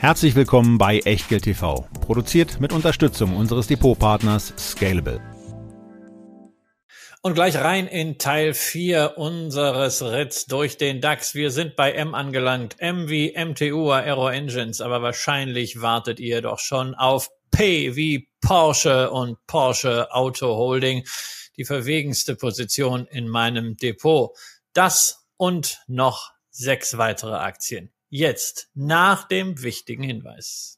Herzlich willkommen bei Echtgeld TV, produziert mit Unterstützung unseres Depotpartners Scalable. Und gleich rein in Teil 4 unseres Ritts durch den DAX. Wir sind bei M angelangt. M wie MTU Aero Engines, aber wahrscheinlich wartet ihr doch schon auf P wie Porsche und Porsche Auto Holding. Die verwegenste Position in meinem Depot. Das und noch sechs weitere Aktien. Jetzt, nach dem wichtigen Hinweis.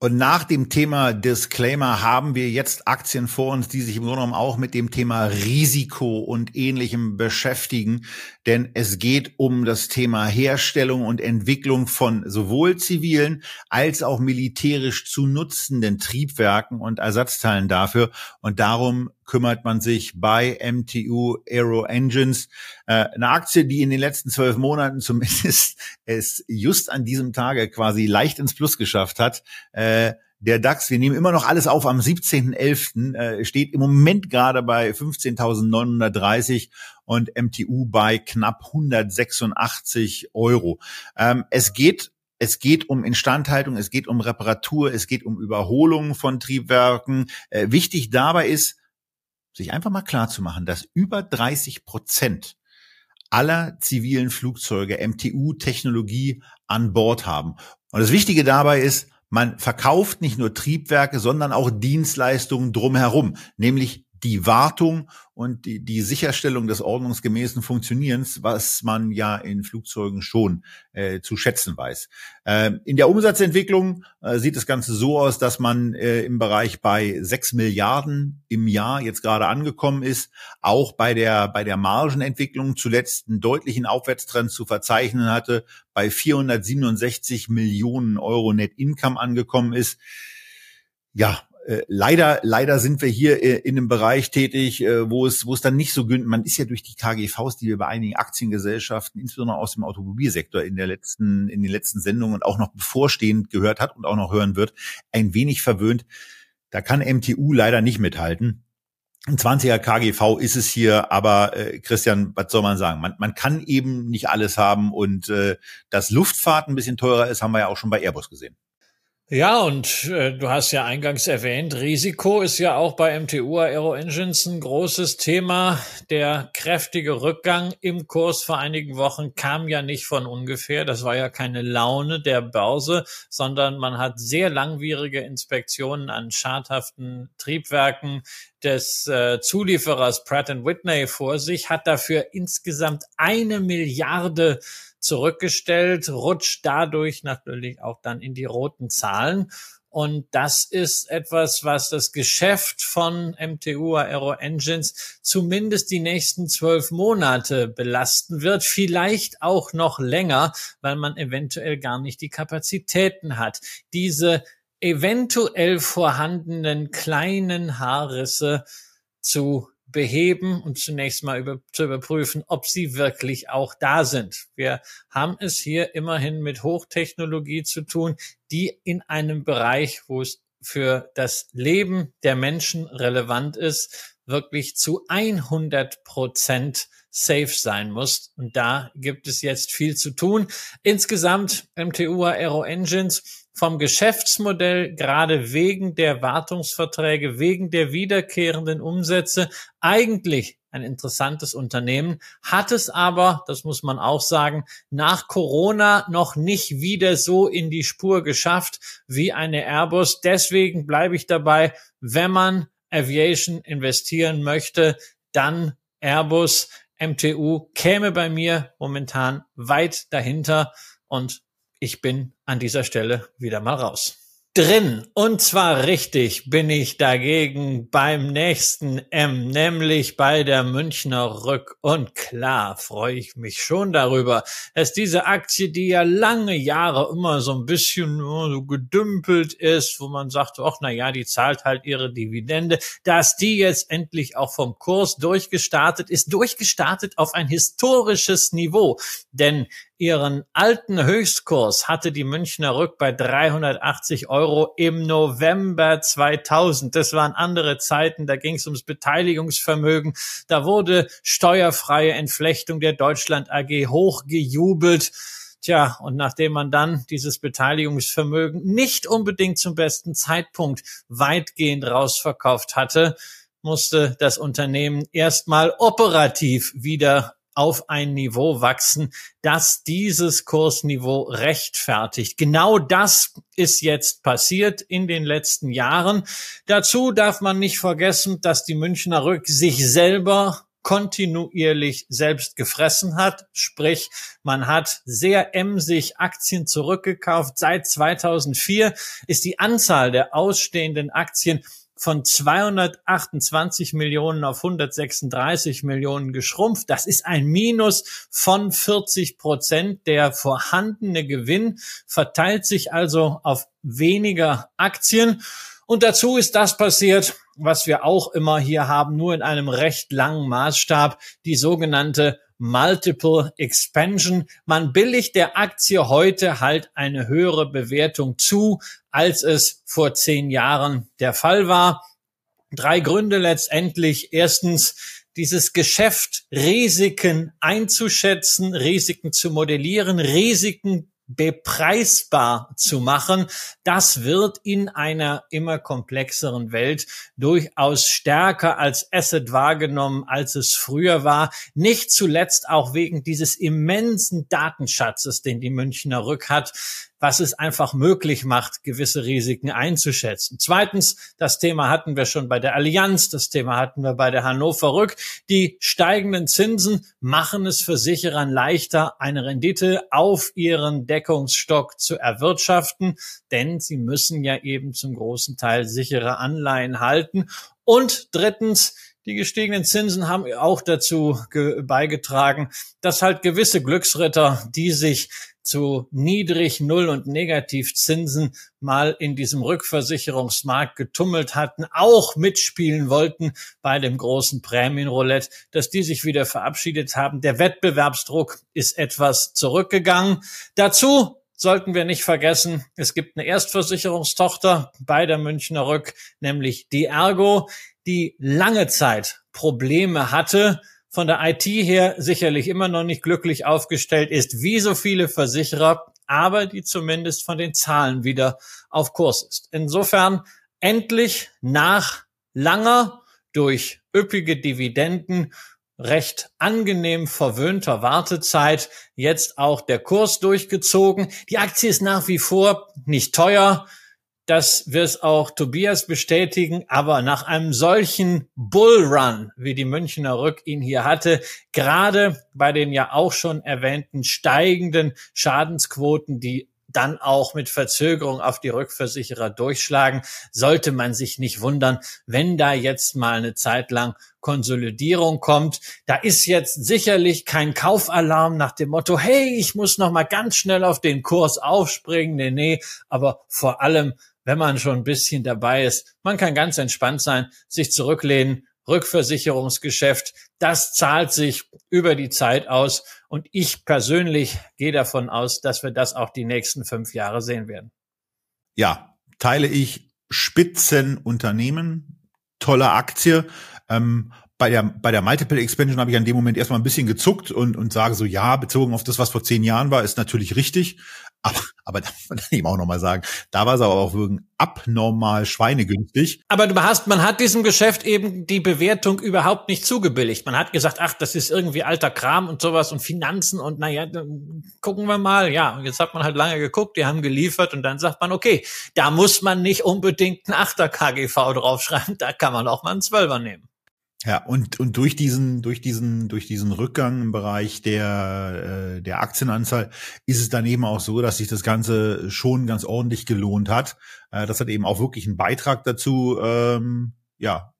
Und nach dem Thema Disclaimer haben wir jetzt Aktien vor uns, die sich im Grunde genommen auch mit dem Thema Risiko und ähnlichem beschäftigen. Denn es geht um das Thema Herstellung und Entwicklung von sowohl zivilen als auch militärisch zu nutzenden Triebwerken und Ersatzteilen dafür. Und darum kümmert man sich bei MTU Aero Engines. Äh, eine Aktie, die in den letzten zwölf Monaten zumindest es just an diesem Tage quasi leicht ins Plus geschafft hat. Äh, der DAX, wir nehmen immer noch alles auf am 17.11., äh, steht im Moment gerade bei 15.930 und MTU bei knapp 186 Euro. Ähm, es geht es geht um Instandhaltung, es geht um Reparatur, es geht um Überholung von Triebwerken. Äh, wichtig dabei ist, sich einfach mal klar zu machen, dass über 30 Prozent aller zivilen Flugzeuge MTU-Technologie an Bord haben. Und das Wichtige dabei ist, man verkauft nicht nur Triebwerke, sondern auch Dienstleistungen drumherum, nämlich die Wartung und die, die Sicherstellung des ordnungsgemäßen Funktionierens, was man ja in Flugzeugen schon äh, zu schätzen weiß. Äh, in der Umsatzentwicklung äh, sieht das Ganze so aus, dass man äh, im Bereich bei sechs Milliarden im Jahr jetzt gerade angekommen ist, auch bei der, bei der Margenentwicklung zuletzt einen deutlichen Aufwärtstrend zu verzeichnen hatte, bei 467 Millionen Euro Net Income angekommen ist. Ja, äh, leider, leider sind wir hier äh, in einem Bereich tätig, äh, wo es, wo es dann nicht so günstig, man ist ja durch die KGVs, die wir bei einigen Aktiengesellschaften, insbesondere aus dem Automobilsektor in der letzten, in den letzten Sendungen und auch noch bevorstehend gehört hat und auch noch hören wird, ein wenig verwöhnt. Da kann MTU leider nicht mithalten. Ein 20er KGV ist es hier, aber äh, Christian, was soll man sagen? Man, man kann eben nicht alles haben und äh, dass Luftfahrt ein bisschen teurer ist, haben wir ja auch schon bei Airbus gesehen. Ja, und äh, du hast ja eingangs erwähnt, Risiko ist ja auch bei MTU Aero Engines ein großes Thema. Der kräftige Rückgang im Kurs vor einigen Wochen kam ja nicht von ungefähr. Das war ja keine Laune der Börse, sondern man hat sehr langwierige Inspektionen an schadhaften Triebwerken des äh, Zulieferers Pratt Whitney vor sich, hat dafür insgesamt eine Milliarde zurückgestellt, rutscht dadurch natürlich auch dann in die roten Zahlen. Und das ist etwas, was das Geschäft von MTU Aero Engines zumindest die nächsten zwölf Monate belasten wird. Vielleicht auch noch länger, weil man eventuell gar nicht die Kapazitäten hat, diese eventuell vorhandenen kleinen Haarrisse zu beheben und zunächst mal über, zu überprüfen, ob sie wirklich auch da sind. Wir haben es hier immerhin mit Hochtechnologie zu tun, die in einem Bereich, wo es für das Leben der Menschen relevant ist, wirklich zu 100 Prozent safe sein muss. Und da gibt es jetzt viel zu tun. Insgesamt MTU Aero Engines vom Geschäftsmodell gerade wegen der Wartungsverträge, wegen der wiederkehrenden Umsätze eigentlich ein interessantes Unternehmen, hat es aber, das muss man auch sagen, nach Corona noch nicht wieder so in die Spur geschafft wie eine Airbus. Deswegen bleibe ich dabei, wenn man Aviation investieren möchte, dann Airbus, MTU käme bei mir momentan weit dahinter und ich bin an dieser Stelle wieder mal raus. Drin. Und zwar richtig bin ich dagegen beim nächsten M, nämlich bei der Münchner Rück. Und klar freue ich mich schon darüber, dass diese Aktie, die ja lange Jahre immer so ein bisschen so gedümpelt ist, wo man sagt, ach na ja, die zahlt halt ihre Dividende, dass die jetzt endlich auch vom Kurs durchgestartet ist, durchgestartet auf ein historisches Niveau. Denn Ihren alten Höchstkurs hatte die Münchner Rück bei 380 Euro im November 2000. Das waren andere Zeiten, da ging es ums Beteiligungsvermögen. Da wurde steuerfreie Entflechtung der Deutschland AG hochgejubelt. Tja, und nachdem man dann dieses Beteiligungsvermögen nicht unbedingt zum besten Zeitpunkt weitgehend rausverkauft hatte, musste das Unternehmen erstmal operativ wieder auf ein Niveau wachsen, das dieses Kursniveau rechtfertigt. Genau das ist jetzt passiert in den letzten Jahren. Dazu darf man nicht vergessen, dass die Münchner Rück sich selber kontinuierlich selbst gefressen hat. Sprich, man hat sehr emsig Aktien zurückgekauft. Seit 2004 ist die Anzahl der ausstehenden Aktien von 228 Millionen auf 136 Millionen geschrumpft. Das ist ein Minus von 40 Prozent. Der vorhandene Gewinn verteilt sich also auf weniger Aktien. Und dazu ist das passiert, was wir auch immer hier haben, nur in einem recht langen Maßstab, die sogenannte Multiple Expansion. Man billigt der Aktie heute halt eine höhere Bewertung zu, als es vor zehn Jahren der Fall war. Drei Gründe letztendlich. Erstens, dieses Geschäft Risiken einzuschätzen, Risiken zu modellieren, Risiken bepreisbar zu machen, das wird in einer immer komplexeren Welt durchaus stärker als Asset wahrgenommen, als es früher war. Nicht zuletzt auch wegen dieses immensen Datenschatzes, den die Münchner Rück hat was es einfach möglich macht, gewisse Risiken einzuschätzen. Zweitens, das Thema hatten wir schon bei der Allianz, das Thema hatten wir bei der Hannover Rück. Die steigenden Zinsen machen es Versicherern leichter, eine Rendite auf ihren Deckungsstock zu erwirtschaften, denn sie müssen ja eben zum großen Teil sichere Anleihen halten. Und drittens, die gestiegenen Zinsen haben auch dazu beigetragen, dass halt gewisse Glücksritter, die sich zu niedrig, null und Negativzinsen mal in diesem Rückversicherungsmarkt getummelt hatten, auch mitspielen wollten bei dem großen Prämienroulette, dass die sich wieder verabschiedet haben. Der Wettbewerbsdruck ist etwas zurückgegangen. Dazu sollten wir nicht vergessen, es gibt eine Erstversicherungstochter bei der Münchner Rück, nämlich die Ergo, die lange Zeit Probleme hatte, von der IT her sicherlich immer noch nicht glücklich aufgestellt ist, wie so viele Versicherer, aber die zumindest von den Zahlen wieder auf Kurs ist. Insofern endlich nach langer durch üppige Dividenden recht angenehm verwöhnter Wartezeit. Jetzt auch der Kurs durchgezogen. Die Aktie ist nach wie vor nicht teuer. Das wird auch Tobias bestätigen, aber nach einem solchen Bullrun, wie die Münchner Rück ihn hier hatte, gerade bei den ja auch schon erwähnten steigenden Schadensquoten, die dann auch mit Verzögerung auf die Rückversicherer durchschlagen, sollte man sich nicht wundern, wenn da jetzt mal eine Zeit lang Konsolidierung kommt. Da ist jetzt sicherlich kein Kaufalarm nach dem Motto, hey, ich muss noch mal ganz schnell auf den Kurs aufspringen. Nee, nee, aber vor allem wenn man schon ein bisschen dabei ist. Man kann ganz entspannt sein, sich zurücklehnen, Rückversicherungsgeschäft, das zahlt sich über die Zeit aus. Und ich persönlich gehe davon aus, dass wir das auch die nächsten fünf Jahre sehen werden. Ja, teile ich Spitzenunternehmen, tolle Aktie. Ähm, bei der, bei der Multiple Expansion habe ich an dem Moment erstmal ein bisschen gezuckt und, und sage so, ja, bezogen auf das, was vor zehn Jahren war, ist natürlich richtig. Aber, aber da muss man eben auch nochmal sagen, da war es aber auch wirklich abnormal schweinegünstig. Aber du hast, man hat diesem Geschäft eben die Bewertung überhaupt nicht zugebilligt. Man hat gesagt, ach, das ist irgendwie alter Kram und sowas und Finanzen und naja, gucken wir mal. Ja, jetzt hat man halt lange geguckt, die haben geliefert und dann sagt man, okay, da muss man nicht unbedingt ein Achter KGV draufschreiben, da kann man auch mal einen Zwölfer nehmen. Ja, und, und durch diesen, durch diesen, durch diesen Rückgang im Bereich der, äh, der Aktienanzahl ist es dann eben auch so, dass sich das Ganze schon ganz ordentlich gelohnt hat. Äh, das hat eben auch wirklich einen Beitrag dazu, ähm, ja,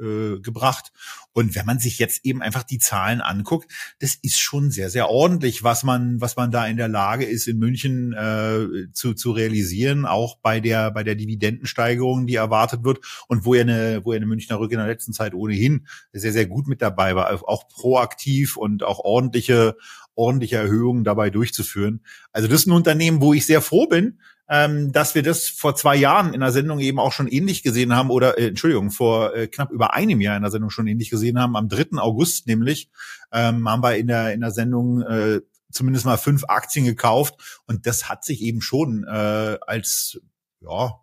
äh, gebracht. Und wenn man sich jetzt eben einfach die Zahlen anguckt, das ist schon sehr, sehr ordentlich, was man, was man da in der Lage ist, in München äh, zu, zu realisieren, auch bei der, bei der Dividendensteigerung, die erwartet wird und wo ja eine, wo ja eine Münchner Rück in der letzten Zeit ohnehin sehr, sehr gut mit dabei war, auch proaktiv und auch ordentliche, ordentliche Erhöhungen dabei durchzuführen. Also das ist ein Unternehmen, wo ich sehr froh bin, ähm, dass wir das vor zwei Jahren in der Sendung eben auch schon ähnlich gesehen haben oder äh, Entschuldigung, vor äh, knapp über einem Jahr in der Sendung schon ähnlich gesehen haben. Am 3. August nämlich ähm, haben wir in der in der Sendung äh, zumindest mal fünf Aktien gekauft und das hat sich eben schon äh, als ja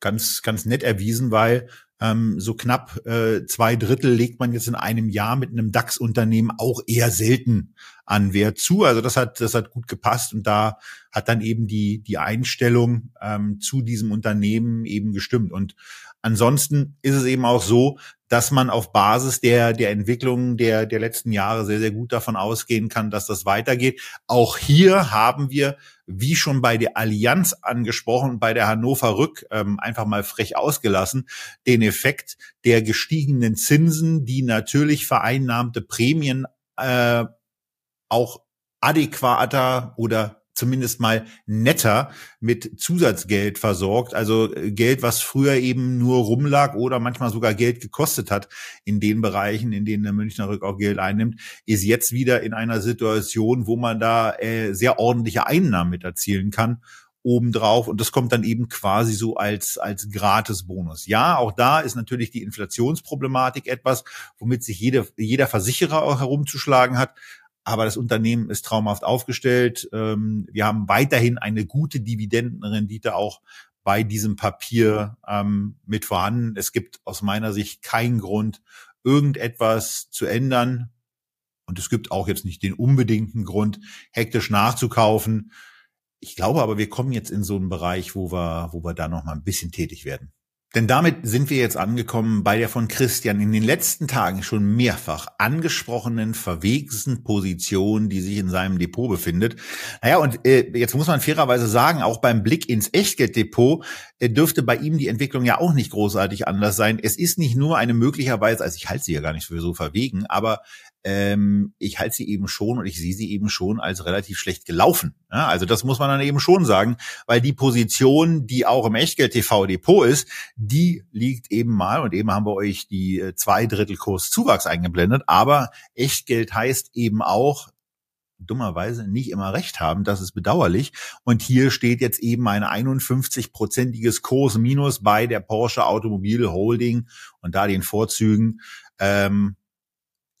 ganz ganz nett erwiesen, weil ähm, so knapp äh, zwei Drittel legt man jetzt in einem Jahr mit einem DAX-Unternehmen auch eher selten an Wert zu. Also das hat, das hat gut gepasst und da hat dann eben die, die Einstellung ähm, zu diesem Unternehmen eben gestimmt. Und ansonsten ist es eben auch so, dass man auf Basis der, der Entwicklung der, der letzten Jahre sehr, sehr gut davon ausgehen kann, dass das weitergeht. Auch hier haben wir, wie schon bei der Allianz angesprochen, bei der Hannover Rück ähm, einfach mal frech ausgelassen, den Effekt der gestiegenen Zinsen, die natürlich vereinnahmte Prämien äh, auch adäquater oder zumindest mal netter mit Zusatzgeld versorgt. Also äh, Geld, was früher eben nur rumlag oder manchmal sogar Geld gekostet hat in den Bereichen, in denen der Münchner Rück auch Geld einnimmt, ist jetzt wieder in einer Situation, wo man da äh, sehr ordentliche Einnahmen mit erzielen kann obendrauf und das kommt dann eben quasi so als, als Gratisbonus. Ja, auch da ist natürlich die Inflationsproblematik etwas, womit sich jede, jeder Versicherer auch herumzuschlagen hat. Aber das Unternehmen ist traumhaft aufgestellt. Ähm, wir haben weiterhin eine gute Dividendenrendite auch bei diesem Papier ähm, mit vorhanden. Es gibt aus meiner Sicht keinen Grund, irgendetwas zu ändern. Und es gibt auch jetzt nicht den unbedingten Grund, hektisch nachzukaufen. Ich glaube aber, wir kommen jetzt in so einen Bereich, wo wir, wo wir da noch mal ein bisschen tätig werden. Denn damit sind wir jetzt angekommen bei der von Christian in den letzten Tagen schon mehrfach angesprochenen verwegensten Position, die sich in seinem Depot befindet. Naja, und äh, jetzt muss man fairerweise sagen, auch beim Blick ins Echtgelddepot äh, dürfte bei ihm die Entwicklung ja auch nicht großartig anders sein. Es ist nicht nur eine möglicherweise, also ich halte sie ja gar nicht für so verwegen, aber ähm, ich halte sie eben schon und ich sehe sie eben schon als relativ schlecht gelaufen. Ja, also das muss man dann eben schon sagen, weil die Position, die auch im Echtgeld-TV-Depot ist, die liegt eben mal, und eben haben wir euch die äh, zwei Drittel Kurs Zuwachs eingeblendet, aber Echtgeld heißt eben auch, dummerweise nicht immer recht haben. Das ist bedauerlich. Und hier steht jetzt eben ein 51-prozentiges Kurs Minus bei der Porsche Automobil Holding und da den Vorzügen. Ähm,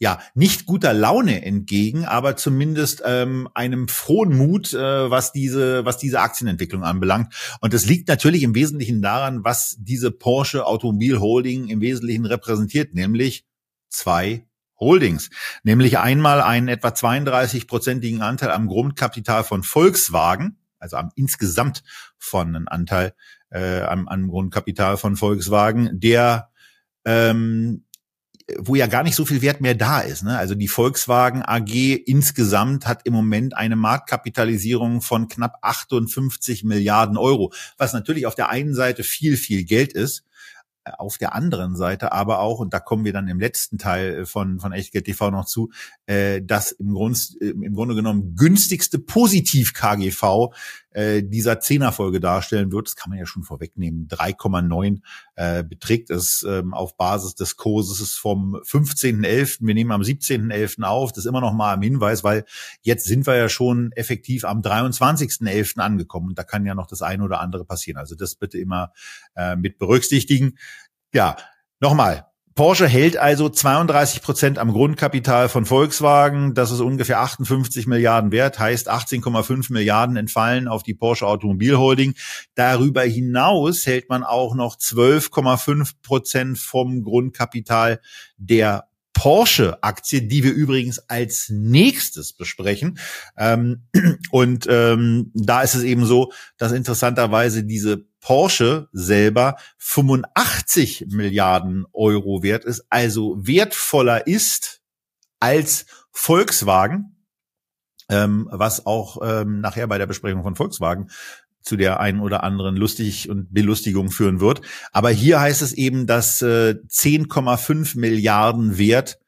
ja, nicht guter Laune entgegen, aber zumindest ähm, einem frohen Mut, äh, was diese, was diese Aktienentwicklung anbelangt. Und das liegt natürlich im Wesentlichen daran, was diese Porsche Automobil Holding im Wesentlichen repräsentiert, nämlich zwei Holdings, nämlich einmal einen etwa 32-prozentigen Anteil am Grundkapital von Volkswagen, also am insgesamt von Anteil äh, am, am Grundkapital von Volkswagen, der ähm, wo ja gar nicht so viel Wert mehr da ist. Ne? Also die Volkswagen AG insgesamt hat im Moment eine Marktkapitalisierung von knapp 58 Milliarden Euro, was natürlich auf der einen Seite viel, viel Geld ist auf der anderen Seite aber auch, und da kommen wir dann im letzten Teil von, von Echtgeld TV noch zu, äh, das im, Grund, äh, im Grunde genommen günstigste Positiv-KGV äh, dieser Zehnerfolge darstellen wird. Das kann man ja schon vorwegnehmen. 3,9 äh, beträgt es ähm, auf Basis des Kurses vom 15.11. Wir nehmen am 17.11. auf. Das ist immer noch mal im Hinweis, weil jetzt sind wir ja schon effektiv am 23.11. angekommen. Und da kann ja noch das eine oder andere passieren. Also das bitte immer äh, mit berücksichtigen. Ja, nochmal. Porsche hält also 32 Prozent am Grundkapital von Volkswagen. Das ist ungefähr 58 Milliarden wert, heißt 18,5 Milliarden entfallen auf die Porsche Automobilholding. Darüber hinaus hält man auch noch 12,5 Prozent vom Grundkapital der Porsche-Aktie, die wir übrigens als nächstes besprechen. Ähm, und ähm, da ist es eben so, dass interessanterweise diese Porsche selber 85 Milliarden Euro wert ist, also wertvoller ist als Volkswagen, ähm, was auch ähm, nachher bei der Besprechung von Volkswagen zu der einen oder anderen lustig und Belustigung führen wird. Aber hier heißt es eben, dass äh, 10,5 Milliarden Wert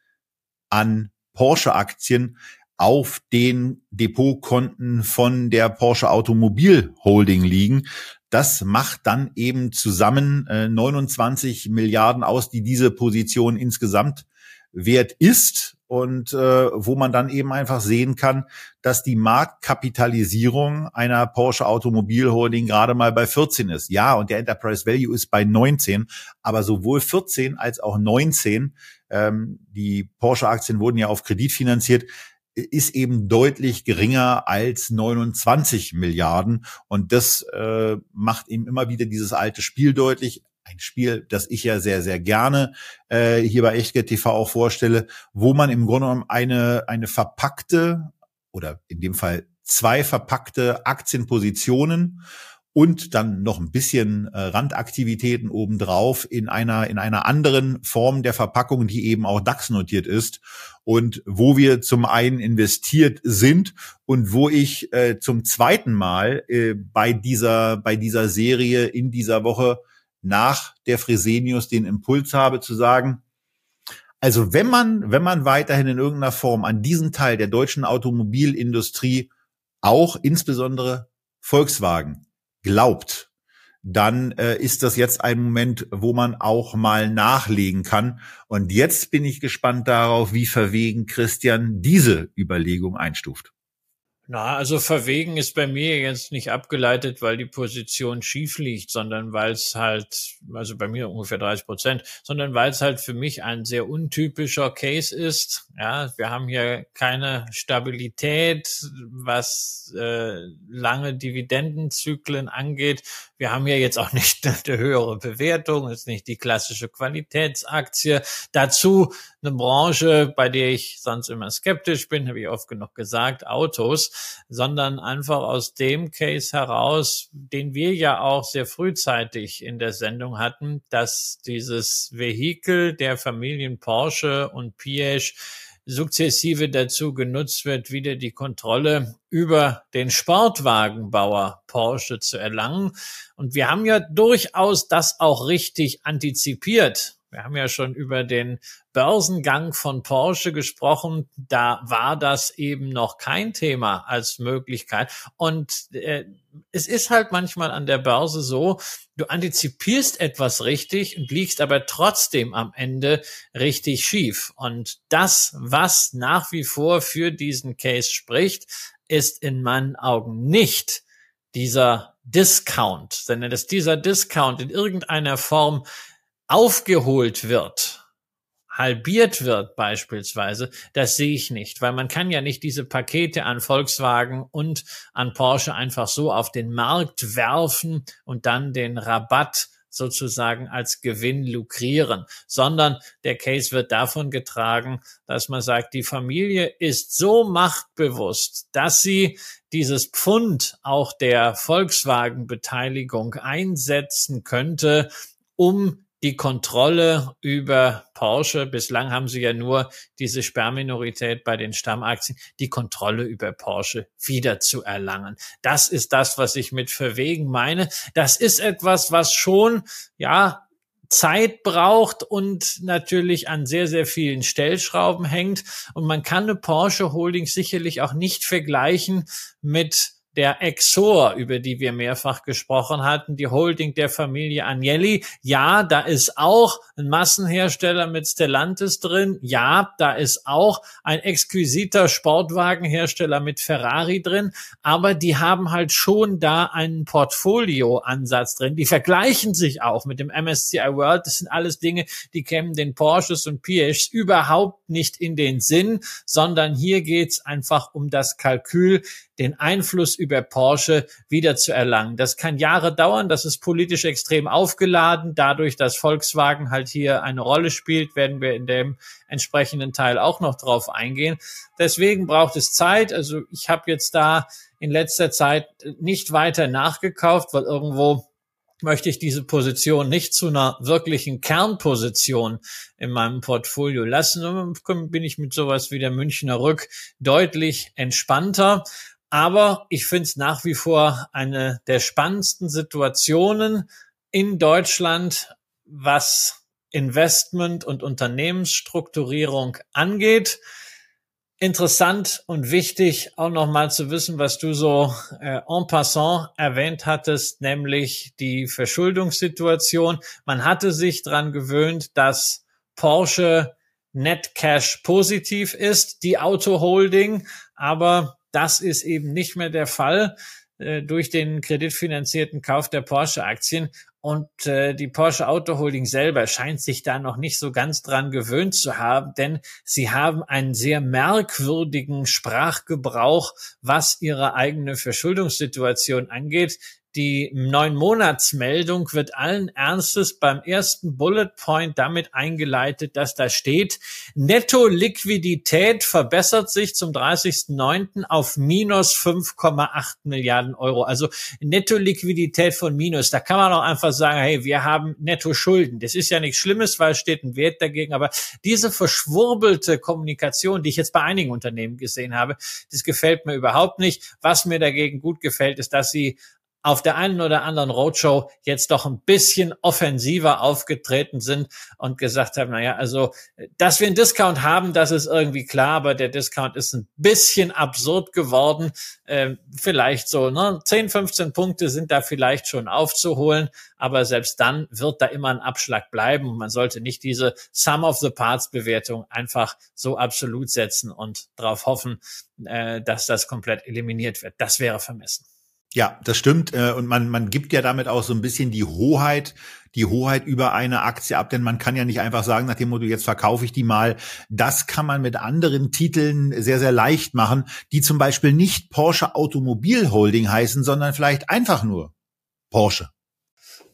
an Porsche-Aktien auf den Depotkonten von der Porsche Automobil Holding liegen. Das macht dann eben zusammen äh, 29 Milliarden aus, die diese Position insgesamt wert ist und äh, wo man dann eben einfach sehen kann, dass die Marktkapitalisierung einer Porsche Automobil Holding gerade mal bei 14 ist. Ja, und der Enterprise Value ist bei 19, aber sowohl 14 als auch 19, ähm, die Porsche Aktien wurden ja auf Kredit finanziert, ist eben deutlich geringer als 29 Milliarden. Und das äh, macht eben immer wieder dieses alte Spiel deutlich. Ein Spiel, das ich ja sehr, sehr gerne äh, hier bei Echtgeld TV auch vorstelle, wo man im Grunde genommen eine, eine verpackte oder in dem Fall zwei verpackte Aktienpositionen und dann noch ein bisschen äh, Randaktivitäten obendrauf in einer, in einer anderen Form der Verpackung, die eben auch DAX notiert ist. Und wo wir zum einen investiert sind und wo ich äh, zum zweiten Mal äh, bei dieser, bei dieser Serie in dieser Woche nach der Fresenius den Impuls habe zu sagen, also wenn man, wenn man weiterhin in irgendeiner Form an diesen Teil der deutschen Automobilindustrie auch insbesondere Volkswagen glaubt, dann äh, ist das jetzt ein Moment, wo man auch mal nachlegen kann. Und jetzt bin ich gespannt darauf, wie verwegen Christian diese Überlegung einstuft. Na, also verwegen ist bei mir jetzt nicht abgeleitet, weil die Position schief liegt, sondern weil es halt, also bei mir ungefähr 30 Prozent, sondern weil es halt für mich ein sehr untypischer Case ist. Ja, wir haben hier keine Stabilität, was äh, lange Dividendenzyklen angeht. Wir haben ja jetzt auch nicht eine höhere Bewertung, ist nicht die klassische Qualitätsaktie. Dazu eine Branche, bei der ich sonst immer skeptisch bin, habe ich oft genug gesagt, Autos, sondern einfach aus dem Case heraus, den wir ja auch sehr frühzeitig in der Sendung hatten, dass dieses Vehikel der Familien Porsche und Piaget sukzessive dazu genutzt wird, wieder die Kontrolle über den Sportwagenbauer Porsche zu erlangen. Und wir haben ja durchaus das auch richtig antizipiert. Wir haben ja schon über den Börsengang von Porsche gesprochen. Da war das eben noch kein Thema als Möglichkeit. Und äh, es ist halt manchmal an der Börse so, du antizipierst etwas richtig und liegst aber trotzdem am Ende richtig schief. Und das, was nach wie vor für diesen Case spricht, ist in meinen Augen nicht dieser Discount, sondern dass dieser Discount in irgendeiner Form aufgeholt wird, halbiert wird beispielsweise, das sehe ich nicht, weil man kann ja nicht diese Pakete an Volkswagen und an Porsche einfach so auf den Markt werfen und dann den Rabatt sozusagen als Gewinn lukrieren, sondern der Case wird davon getragen, dass man sagt, die Familie ist so machtbewusst, dass sie dieses Pfund auch der Volkswagen-Beteiligung einsetzen könnte, um die Kontrolle über Porsche, bislang haben sie ja nur diese Sperrminorität bei den Stammaktien, die Kontrolle über Porsche wieder zu erlangen. Das ist das, was ich mit verwegen meine. Das ist etwas, was schon, ja, Zeit braucht und natürlich an sehr, sehr vielen Stellschrauben hängt. Und man kann eine Porsche Holding sicherlich auch nicht vergleichen mit der Exor, über die wir mehrfach gesprochen hatten, die Holding der Familie Agnelli. Ja, da ist auch ein Massenhersteller mit Stellantis drin. Ja, da ist auch ein exquisiter Sportwagenhersteller mit Ferrari drin. Aber die haben halt schon da einen Portfolioansatz drin. Die vergleichen sich auch mit dem MSCI World. Das sind alles Dinge, die kämen den Porsches und Piages überhaupt nicht in den Sinn, sondern hier geht's einfach um das Kalkül, den Einfluss über Porsche wieder zu erlangen. Das kann Jahre dauern, das ist politisch extrem aufgeladen. Dadurch, dass Volkswagen halt hier eine Rolle spielt, werden wir in dem entsprechenden Teil auch noch drauf eingehen. Deswegen braucht es Zeit. Also ich habe jetzt da in letzter Zeit nicht weiter nachgekauft, weil irgendwo möchte ich diese Position nicht zu einer wirklichen Kernposition in meinem Portfolio lassen. Dann bin ich mit sowas wie der Münchner Rück deutlich entspannter. Aber ich finde es nach wie vor eine der spannendsten Situationen in Deutschland, was Investment und Unternehmensstrukturierung angeht interessant und wichtig auch nochmal zu wissen, was du so äh, en passant erwähnt hattest, nämlich die Verschuldungssituation. Man hatte sich dran gewöhnt, dass Porsche Net Cash positiv ist, die Auto Holding, aber das ist eben nicht mehr der Fall äh, durch den kreditfinanzierten Kauf der Porsche-Aktien. Und äh, die Porsche Auto Holding selber scheint sich da noch nicht so ganz dran gewöhnt zu haben, denn sie haben einen sehr merkwürdigen Sprachgebrauch, was ihre eigene Verschuldungssituation angeht. Die neun Monatsmeldung wird allen Ernstes beim ersten Bullet Point damit eingeleitet, dass da steht, Netto-Liquidität verbessert sich zum 30.09. auf minus 5,8 Milliarden Euro. Also Netto-Liquidität von minus. Da kann man auch einfach sagen, hey, wir haben Netto-Schulden. Das ist ja nichts Schlimmes, weil es steht ein Wert dagegen. Aber diese verschwurbelte Kommunikation, die ich jetzt bei einigen Unternehmen gesehen habe, das gefällt mir überhaupt nicht. Was mir dagegen gut gefällt, ist, dass sie auf der einen oder anderen Roadshow jetzt doch ein bisschen offensiver aufgetreten sind und gesagt haben, naja, also, dass wir einen Discount haben, das ist irgendwie klar, aber der Discount ist ein bisschen absurd geworden. Ähm, vielleicht so, ne, 10, 15 Punkte sind da vielleicht schon aufzuholen, aber selbst dann wird da immer ein Abschlag bleiben. Man sollte nicht diese Sum of the Parts Bewertung einfach so absolut setzen und darauf hoffen, äh, dass das komplett eliminiert wird. Das wäre vermessen. Ja, das stimmt. Äh, und man, man gibt ja damit auch so ein bisschen die Hoheit, die Hoheit über eine Aktie ab, denn man kann ja nicht einfach sagen, nach dem Motto, jetzt verkaufe ich die mal. Das kann man mit anderen Titeln sehr, sehr leicht machen, die zum Beispiel nicht Porsche Automobil Holding heißen, sondern vielleicht einfach nur Porsche.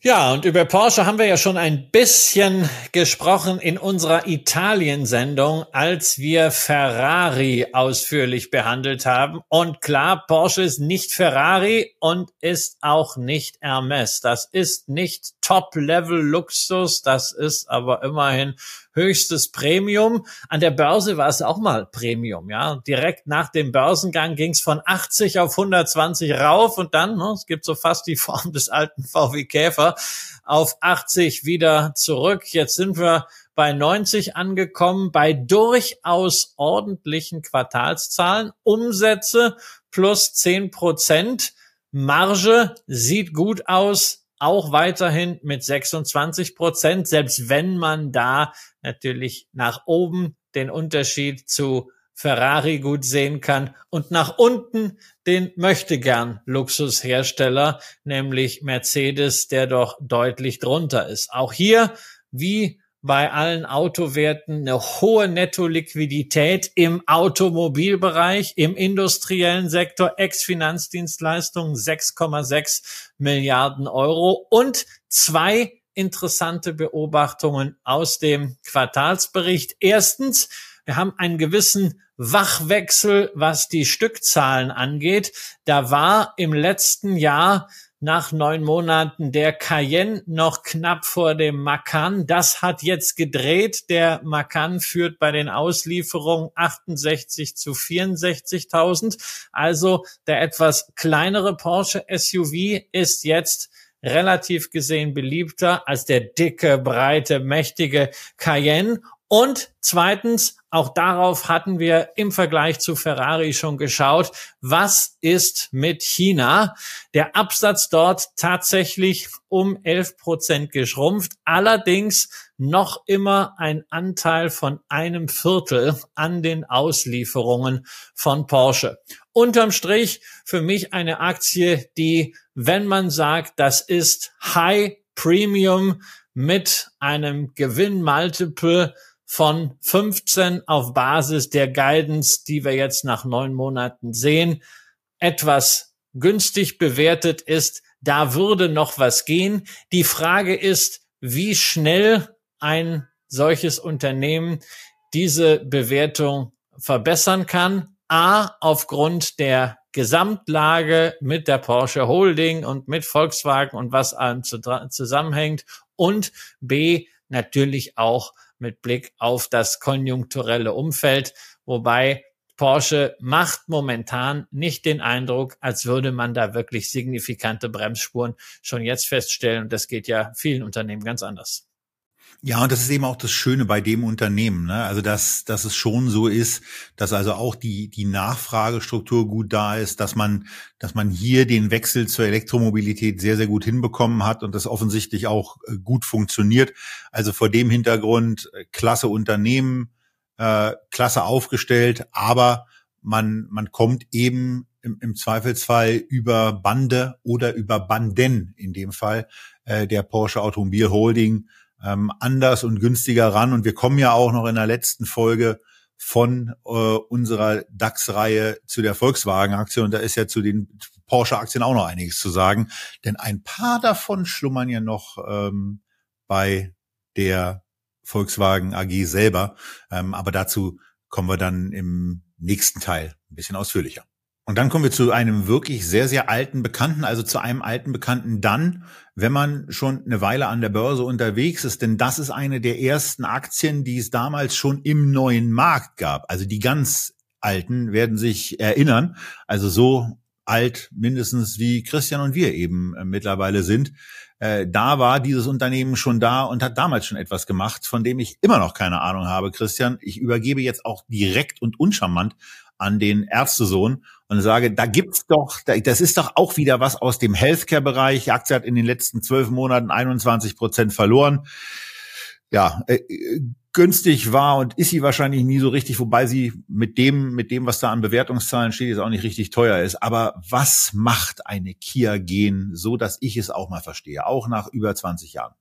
Ja, und über Porsche haben wir ja schon ein bisschen gesprochen in unserer Italien-Sendung, als wir Ferrari ausführlich behandelt haben. Und klar, Porsche ist nicht Ferrari und ist auch nicht Hermes. Das ist nicht Top-Level-Luxus, das ist aber immerhin höchstes Premium. An der Börse war es auch mal Premium, ja. Direkt nach dem Börsengang ging es von 80 auf 120 rauf und dann, ne, es gibt so fast die Form des alten VW Käfer, auf 80 wieder zurück. Jetzt sind wir bei 90 angekommen, bei durchaus ordentlichen Quartalszahlen, Umsätze plus 10 Prozent. Marge sieht gut aus, auch weiterhin mit 26 Prozent, selbst wenn man da natürlich nach oben den Unterschied zu Ferrari gut sehen kann und nach unten den möchte gern Luxushersteller, nämlich Mercedes, der doch deutlich drunter ist. Auch hier, wie bei allen Autowerten eine hohe Netto-Liquidität im Automobilbereich, im industriellen Sektor, Ex-Finanzdienstleistungen 6,6 Milliarden Euro und zwei interessante Beobachtungen aus dem Quartalsbericht. Erstens, wir haben einen gewissen Wachwechsel, was die Stückzahlen angeht. Da war im letzten Jahr nach neun Monaten der Cayenne noch knapp vor dem Macan. Das hat jetzt gedreht. Der Macan führt bei den Auslieferungen 68 zu 64.000. Also der etwas kleinere Porsche SUV ist jetzt relativ gesehen beliebter als der dicke, breite, mächtige Cayenne. Und zweitens, auch darauf hatten wir im Vergleich zu Ferrari schon geschaut. Was ist mit China? Der Absatz dort tatsächlich um 11 Prozent geschrumpft. Allerdings noch immer ein Anteil von einem Viertel an den Auslieferungen von Porsche. Unterm Strich für mich eine Aktie, die, wenn man sagt, das ist High Premium mit einem Gewinnmultiple von 15 auf Basis der Guidance, die wir jetzt nach neun Monaten sehen, etwas günstig bewertet ist. Da würde noch was gehen. Die Frage ist, wie schnell ein solches Unternehmen diese Bewertung verbessern kann. A, aufgrund der Gesamtlage mit der Porsche Holding und mit Volkswagen und was allem zusammenhängt und B natürlich auch mit Blick auf das konjunkturelle Umfeld, wobei Porsche macht momentan nicht den Eindruck, als würde man da wirklich signifikante Bremsspuren schon jetzt feststellen. Und das geht ja vielen Unternehmen ganz anders. Ja, und das ist eben auch das Schöne bei dem Unternehmen, ne? Also dass, dass es schon so ist, dass also auch die, die Nachfragestruktur gut da ist, dass man, dass man hier den Wechsel zur Elektromobilität sehr, sehr gut hinbekommen hat und das offensichtlich auch äh, gut funktioniert. Also vor dem Hintergrund äh, klasse Unternehmen, äh, klasse aufgestellt, aber man, man kommt eben im, im Zweifelsfall über Bande oder über Banden in dem Fall äh, der Porsche Automobil Holding ähm, anders und günstiger ran. Und wir kommen ja auch noch in der letzten Folge von äh, unserer DAX-Reihe zu der Volkswagen-Aktie. Und da ist ja zu den Porsche-Aktien auch noch einiges zu sagen. Denn ein paar davon schlummern ja noch ähm, bei der Volkswagen AG selber. Ähm, aber dazu kommen wir dann im nächsten Teil ein bisschen ausführlicher. Und dann kommen wir zu einem wirklich sehr, sehr alten Bekannten, also zu einem alten Bekannten dann, wenn man schon eine Weile an der Börse unterwegs ist, denn das ist eine der ersten Aktien, die es damals schon im neuen Markt gab. Also die ganz alten werden sich erinnern, also so alt mindestens wie Christian und wir eben äh, mittlerweile sind. Äh, da war dieses Unternehmen schon da und hat damals schon etwas gemacht, von dem ich immer noch keine Ahnung habe, Christian. Ich übergebe jetzt auch direkt und uncharmant an den Ärztesohn und sage, da gibt's doch, das ist doch auch wieder was aus dem Healthcare-Bereich. Die Aktie hat in den letzten zwölf Monaten 21 Prozent verloren. Ja, äh, günstig war und ist sie wahrscheinlich nie so richtig, wobei sie mit dem, mit dem, was da an Bewertungszahlen steht, jetzt auch nicht richtig teuer ist. Aber was macht eine Kia gehen, so dass ich es auch mal verstehe, auch nach über 20 Jahren?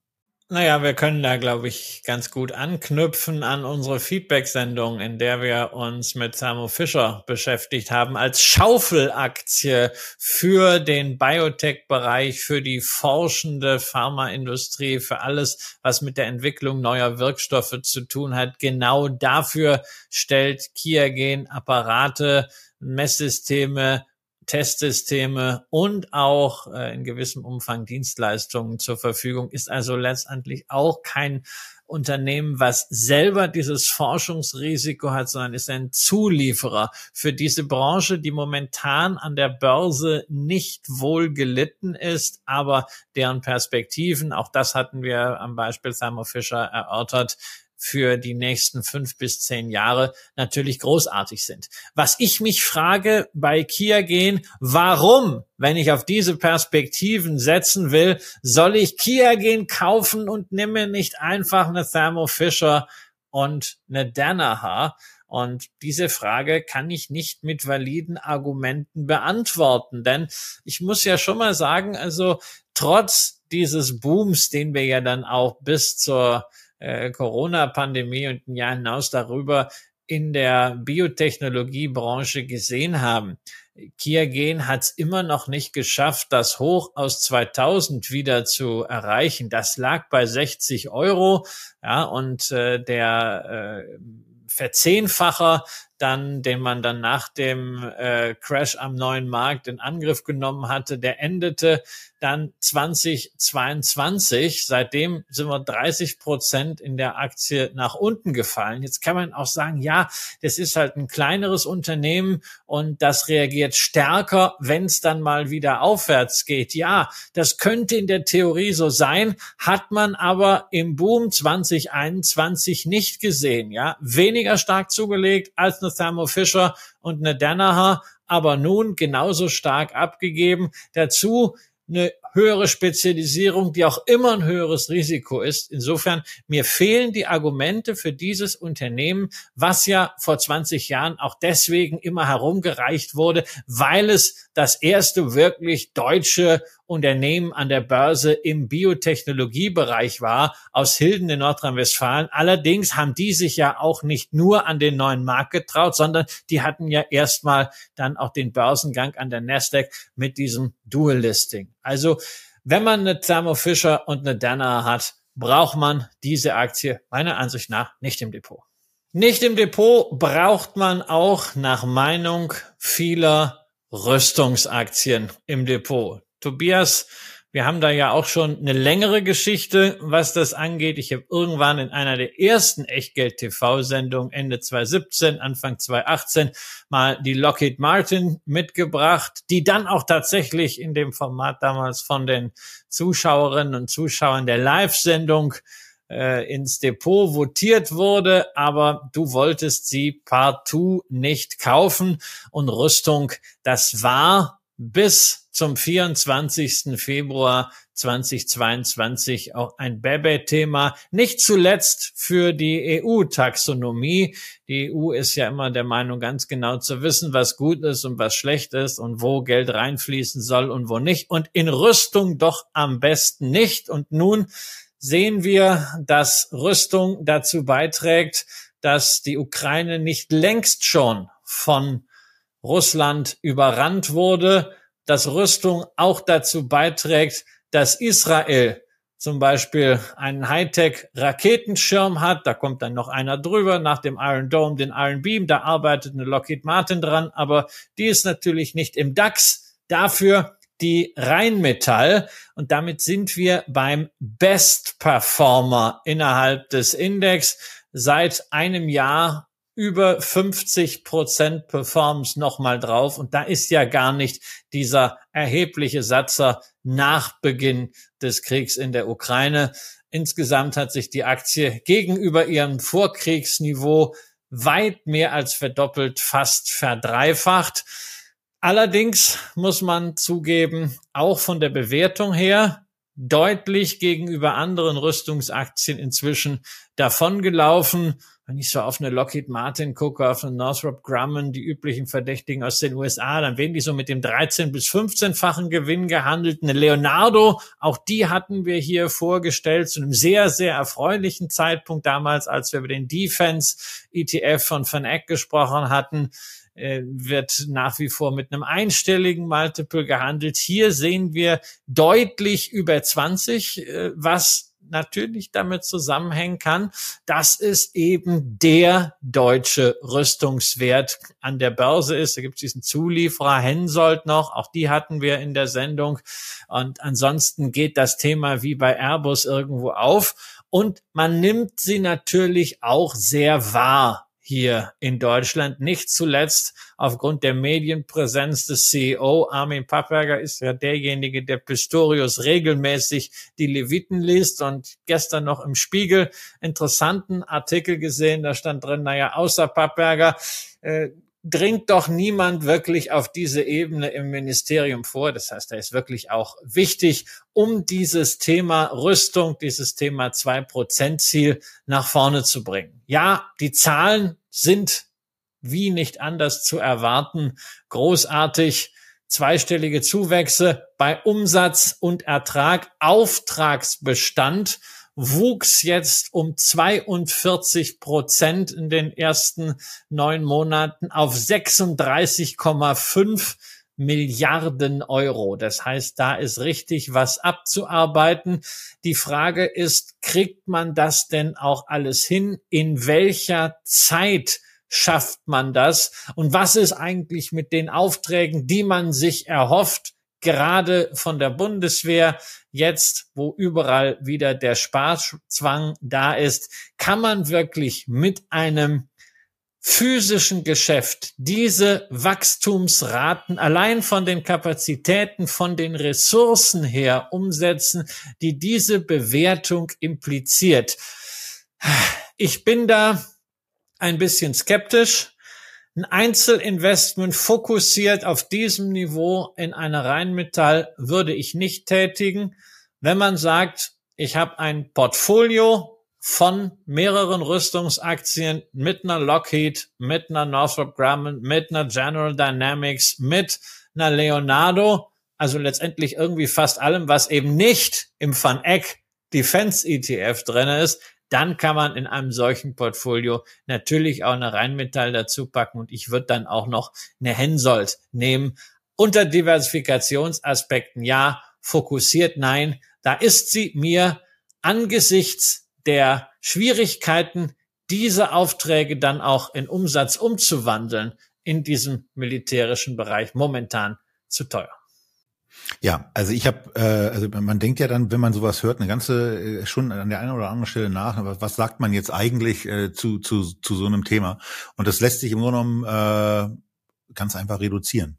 Naja, wir können da, glaube ich, ganz gut anknüpfen an unsere Feedback-Sendung, in der wir uns mit Thermo Fisher beschäftigt haben, als Schaufelaktie für den Biotech-Bereich, für die forschende Pharmaindustrie, für alles, was mit der Entwicklung neuer Wirkstoffe zu tun hat. Genau dafür stellt Kiagen Apparate, Messsysteme, Testsysteme und auch äh, in gewissem Umfang Dienstleistungen zur Verfügung, ist also letztendlich auch kein Unternehmen, was selber dieses Forschungsrisiko hat, sondern ist ein Zulieferer für diese Branche, die momentan an der Börse nicht wohl gelitten ist, aber deren Perspektiven, auch das hatten wir am Beispiel Thermo Fisher erörtert, für die nächsten fünf bis zehn Jahre natürlich großartig sind. Was ich mich frage bei Kia gehen, warum, wenn ich auf diese Perspektiven setzen will, soll ich Kia gehen kaufen und nehme nicht einfach eine Thermo Fisher und eine Danaher? Und diese Frage kann ich nicht mit validen Argumenten beantworten, denn ich muss ja schon mal sagen, also trotz dieses Booms, den wir ja dann auch bis zur äh, Corona-Pandemie und ein Jahr hinaus darüber in der Biotechnologiebranche gesehen haben. Kia Gen hat es immer noch nicht geschafft, das Hoch aus 2000 wieder zu erreichen. Das lag bei 60 Euro, ja, und äh, der äh, Verzehnfacher dann, den man dann nach dem äh, Crash am neuen Markt in Angriff genommen hatte, der endete dann 2022. Seitdem sind wir 30 Prozent in der Aktie nach unten gefallen. Jetzt kann man auch sagen, ja, das ist halt ein kleineres Unternehmen und das reagiert stärker, wenn es dann mal wieder aufwärts geht. Ja, das könnte in der Theorie so sein, hat man aber im Boom 2021 nicht gesehen. Ja, weniger stark zugelegt als eine Thermo Fisher und eine Danaher, aber nun genauso stark abgegeben. Dazu eine höhere Spezialisierung, die auch immer ein höheres Risiko ist. Insofern, mir fehlen die Argumente für dieses Unternehmen, was ja vor 20 Jahren auch deswegen immer herumgereicht wurde, weil es das erste wirklich deutsche Unternehmen an der Börse im Biotechnologiebereich war, aus Hilden in Nordrhein-Westfalen. Allerdings haben die sich ja auch nicht nur an den neuen Markt getraut, sondern die hatten ja erstmal dann auch den Börsengang an der Nasdaq mit diesem Dual Listing. Also wenn man eine Thermo Fisher und eine Dana hat, braucht man diese Aktie meiner Ansicht nach nicht im Depot. Nicht im Depot braucht man auch nach Meinung vieler Rüstungsaktien im Depot. Tobias, wir haben da ja auch schon eine längere Geschichte, was das angeht. Ich habe irgendwann in einer der ersten Echtgeld-TV-Sendungen Ende 2017, Anfang 2018 mal die Lockheed Martin mitgebracht, die dann auch tatsächlich in dem Format damals von den Zuschauerinnen und Zuschauern der Live-Sendung äh, ins Depot votiert wurde, aber du wolltest sie partout nicht kaufen und Rüstung, das war bis zum 24. Februar 2022 auch ein Bebe-Thema, nicht zuletzt für die EU-Taxonomie. Die EU ist ja immer der Meinung, ganz genau zu wissen, was gut ist und was schlecht ist und wo Geld reinfließen soll und wo nicht. Und in Rüstung doch am besten nicht. Und nun sehen wir, dass Rüstung dazu beiträgt, dass die Ukraine nicht längst schon von Russland überrannt wurde, dass Rüstung auch dazu beiträgt, dass Israel zum Beispiel einen Hightech-Raketenschirm hat, da kommt dann noch einer drüber, nach dem Iron Dome, den Iron Beam, da arbeitet eine Lockheed Martin dran, aber die ist natürlich nicht im DAX, dafür die Rheinmetall. Und damit sind wir beim Best Performer innerhalb des Index. Seit einem Jahr über 50 Prozent Performance nochmal drauf. Und da ist ja gar nicht dieser erhebliche Satzer nach Beginn des Kriegs in der Ukraine. Insgesamt hat sich die Aktie gegenüber ihrem Vorkriegsniveau weit mehr als verdoppelt, fast verdreifacht. Allerdings muss man zugeben, auch von der Bewertung her deutlich gegenüber anderen Rüstungsaktien inzwischen davongelaufen. Wenn ich so auf eine Lockheed Martin gucke, auf eine Northrop Grumman, die üblichen Verdächtigen aus den USA, dann werden die so mit dem 13 bis 15-fachen Gewinn gehandelt. Eine Leonardo, auch die hatten wir hier vorgestellt zu einem sehr, sehr erfreulichen Zeitpunkt damals, als wir über den Defense ETF von Van Eck gesprochen hatten äh, wird nach wie vor mit einem einstelligen Multiple gehandelt. Hier sehen wir deutlich über 20, äh, was natürlich damit zusammenhängen kann, dass es eben der deutsche Rüstungswert an der Börse ist. Da gibt es diesen Zulieferer Hensoldt noch, auch die hatten wir in der Sendung. Und ansonsten geht das Thema wie bei Airbus irgendwo auf. Und man nimmt sie natürlich auch sehr wahr hier in Deutschland. Nicht zuletzt aufgrund der Medienpräsenz des CEO Armin Pappberger ist ja derjenige, der Pistorius regelmäßig die Leviten liest und gestern noch im Spiegel interessanten Artikel gesehen. Da stand drin, naja, außer Pappberger äh, dringt doch niemand wirklich auf diese Ebene im Ministerium vor. Das heißt, er ist wirklich auch wichtig, um dieses Thema Rüstung, dieses Thema zwei Prozent Ziel nach vorne zu bringen. Ja, die Zahlen sind wie nicht anders zu erwarten großartig. Zweistellige Zuwächse bei Umsatz und Ertrag, Auftragsbestand wuchs jetzt um 42 Prozent in den ersten neun Monaten auf 36,5 Milliarden Euro. Das heißt, da ist richtig was abzuarbeiten. Die Frage ist, kriegt man das denn auch alles hin? In welcher Zeit schafft man das? Und was ist eigentlich mit den Aufträgen, die man sich erhofft? Gerade von der Bundeswehr, jetzt, wo überall wieder der Sparzwang da ist, kann man wirklich mit einem physischen Geschäft diese Wachstumsraten allein von den Kapazitäten, von den Ressourcen her umsetzen, die diese Bewertung impliziert. Ich bin da ein bisschen skeptisch ein Einzelinvestment fokussiert auf diesem Niveau in eine Rheinmetall würde ich nicht tätigen. Wenn man sagt, ich habe ein Portfolio von mehreren Rüstungsaktien mit einer Lockheed, mit einer Northrop Grumman, mit einer General Dynamics, mit einer Leonardo, also letztendlich irgendwie fast allem, was eben nicht im Van Eck Defense ETF drin ist, dann kann man in einem solchen Portfolio natürlich auch eine Rheinmetall dazu packen und ich würde dann auch noch eine Hensoldt nehmen. Unter Diversifikationsaspekten ja, fokussiert nein. Da ist sie mir angesichts der Schwierigkeiten, diese Aufträge dann auch in Umsatz umzuwandeln, in diesem militärischen Bereich momentan zu teuer. Ja, also ich habe, äh, also man denkt ja dann, wenn man sowas hört, eine ganze äh, schon an der einen oder anderen Stelle nach, was, was sagt man jetzt eigentlich äh, zu, zu, zu so einem Thema? Und das lässt sich im Grunde genommen äh, ganz einfach reduzieren.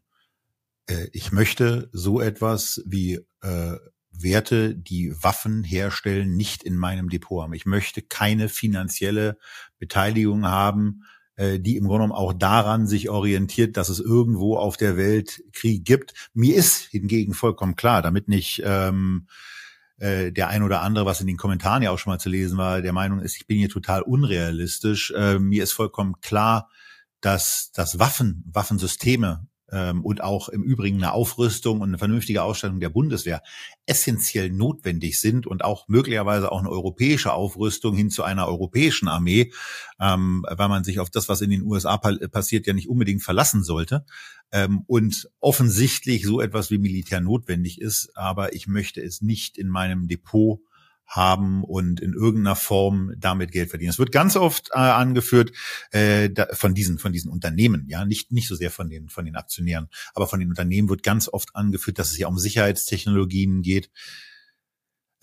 Äh, ich möchte so etwas wie äh, Werte, die Waffen herstellen, nicht in meinem Depot haben. Ich möchte keine finanzielle Beteiligung haben die im Grunde genommen auch daran sich orientiert, dass es irgendwo auf der Welt Krieg gibt. Mir ist hingegen vollkommen klar, damit nicht ähm, äh, der ein oder andere, was in den Kommentaren ja auch schon mal zu lesen war, der Meinung ist, ich bin hier total unrealistisch. Äh, mir ist vollkommen klar, dass, dass Waffen, Waffensysteme ähm, und auch im Übrigen eine Aufrüstung und eine vernünftige Ausstattung der Bundeswehr essentiell notwendig sind und auch möglicherweise auch eine europäische Aufrüstung hin zu einer europäischen Armee, ähm, weil man sich auf das, was in den USA passiert, ja nicht unbedingt verlassen sollte. Ähm, und offensichtlich so etwas wie Militär notwendig ist, aber ich möchte es nicht in meinem Depot haben und in irgendeiner Form damit Geld verdienen. Es wird ganz oft äh, angeführt äh, da, von diesen von diesen Unternehmen, ja, nicht nicht so sehr von den von den Aktionären, aber von den Unternehmen wird ganz oft angeführt, dass es ja um Sicherheitstechnologien geht.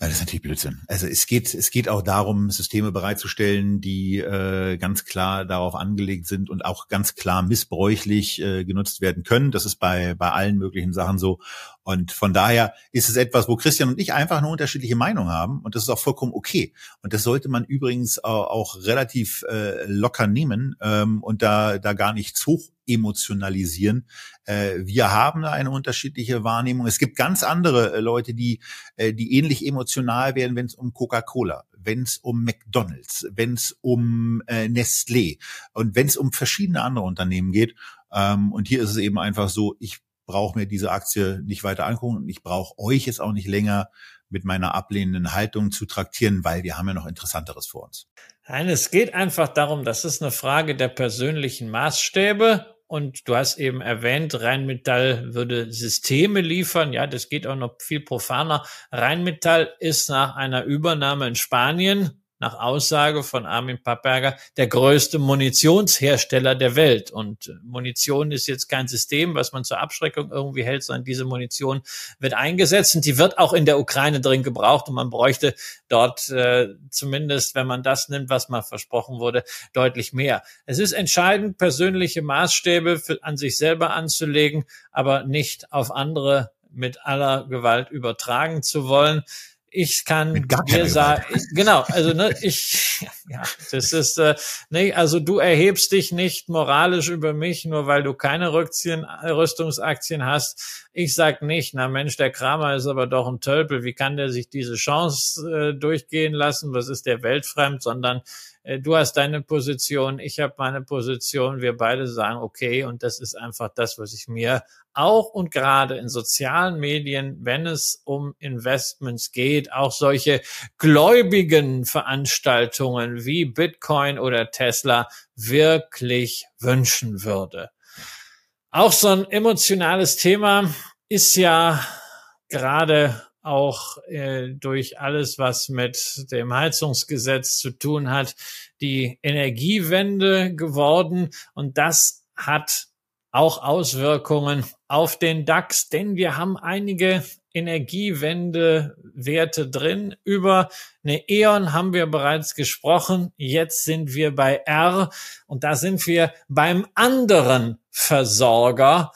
Das ist natürlich Blödsinn. Also es geht, es geht auch darum, Systeme bereitzustellen, die äh, ganz klar darauf angelegt sind und auch ganz klar missbräuchlich äh, genutzt werden können. Das ist bei, bei allen möglichen Sachen so. Und von daher ist es etwas, wo Christian und ich einfach eine unterschiedliche Meinung haben. Und das ist auch vollkommen okay. Und das sollte man übrigens auch relativ äh, locker nehmen ähm, und da, da gar nicht zu emotionalisieren. Äh, wir haben da eine unterschiedliche Wahrnehmung. Es gibt ganz andere äh, Leute, die, äh, die ähnlich emotional werden, wenn es um Coca-Cola, wenn es um McDonald's, wenn es um äh, Nestlé und wenn es um verschiedene andere Unternehmen geht. Ähm, und hier ist es eben einfach so, ich brauche mir diese Aktie nicht weiter angucken und ich brauche euch jetzt auch nicht länger mit meiner ablehnenden Haltung zu traktieren, weil wir haben ja noch Interessanteres vor uns. Nein, es geht einfach darum, das ist eine Frage der persönlichen Maßstäbe und du hast eben erwähnt, Rheinmetall würde Systeme liefern. Ja, das geht auch noch viel profaner. Rheinmetall ist nach einer Übernahme in Spanien nach Aussage von Armin Pappberger der größte Munitionshersteller der Welt. Und Munition ist jetzt kein System, was man zur Abschreckung irgendwie hält, sondern diese Munition wird eingesetzt und die wird auch in der Ukraine drin gebraucht und man bräuchte dort äh, zumindest, wenn man das nimmt, was mal versprochen wurde, deutlich mehr. Es ist entscheidend, persönliche Maßstäbe für, an sich selber anzulegen, aber nicht auf andere mit aller Gewalt übertragen zu wollen ich kann dir sagen, genau, also ne, ich, ja, das ist, äh, ne, also du erhebst dich nicht moralisch über mich, nur weil du keine Rückziehen, Rüstungsaktien hast. Ich sag nicht, na Mensch, der Kramer ist aber doch ein Tölpel, wie kann der sich diese Chance äh, durchgehen lassen? Was ist der weltfremd? Sondern du hast deine Position, ich habe meine Position, wir beide sagen, okay, und das ist einfach das, was ich mir auch und gerade in sozialen Medien, wenn es um Investments geht, auch solche gläubigen Veranstaltungen wie Bitcoin oder Tesla wirklich wünschen würde. Auch so ein emotionales Thema ist ja gerade auch äh, durch alles, was mit dem Heizungsgesetz zu tun hat, die Energiewende geworden. Und das hat auch Auswirkungen auf den DAX, denn wir haben einige Energiewende-Werte drin. Über eine E.ON haben wir bereits gesprochen. Jetzt sind wir bei R und da sind wir beim anderen Versorger,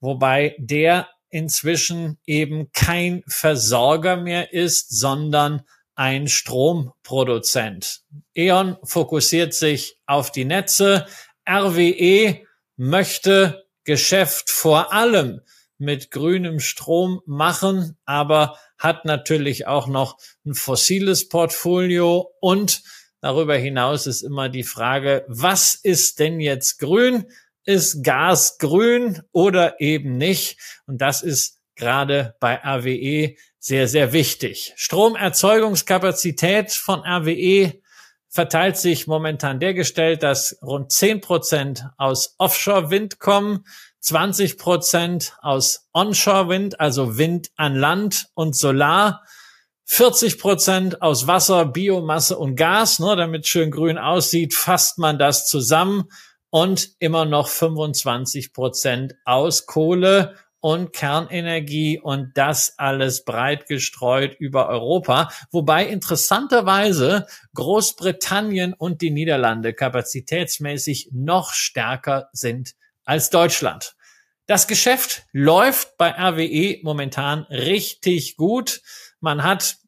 wobei der inzwischen eben kein Versorger mehr ist, sondern ein Stromproduzent. E.ON fokussiert sich auf die Netze. RWE möchte Geschäft vor allem mit grünem Strom machen, aber hat natürlich auch noch ein fossiles Portfolio und darüber hinaus ist immer die Frage, was ist denn jetzt grün? Ist Gas grün oder eben nicht? Und das ist gerade bei RWE sehr, sehr wichtig. Stromerzeugungskapazität von RWE verteilt sich momentan dergestellt, dass rund 10 Prozent aus Offshore-Wind kommen, 20 Prozent aus Onshore-Wind, also Wind an Land und Solar, 40 Prozent aus Wasser, Biomasse und Gas, ne, damit schön grün aussieht, fasst man das zusammen und immer noch 25 Prozent aus Kohle und Kernenergie und das alles breit gestreut über Europa, wobei interessanterweise Großbritannien und die Niederlande kapazitätsmäßig noch stärker sind als Deutschland. Das Geschäft läuft bei RWE momentan richtig gut. Man hat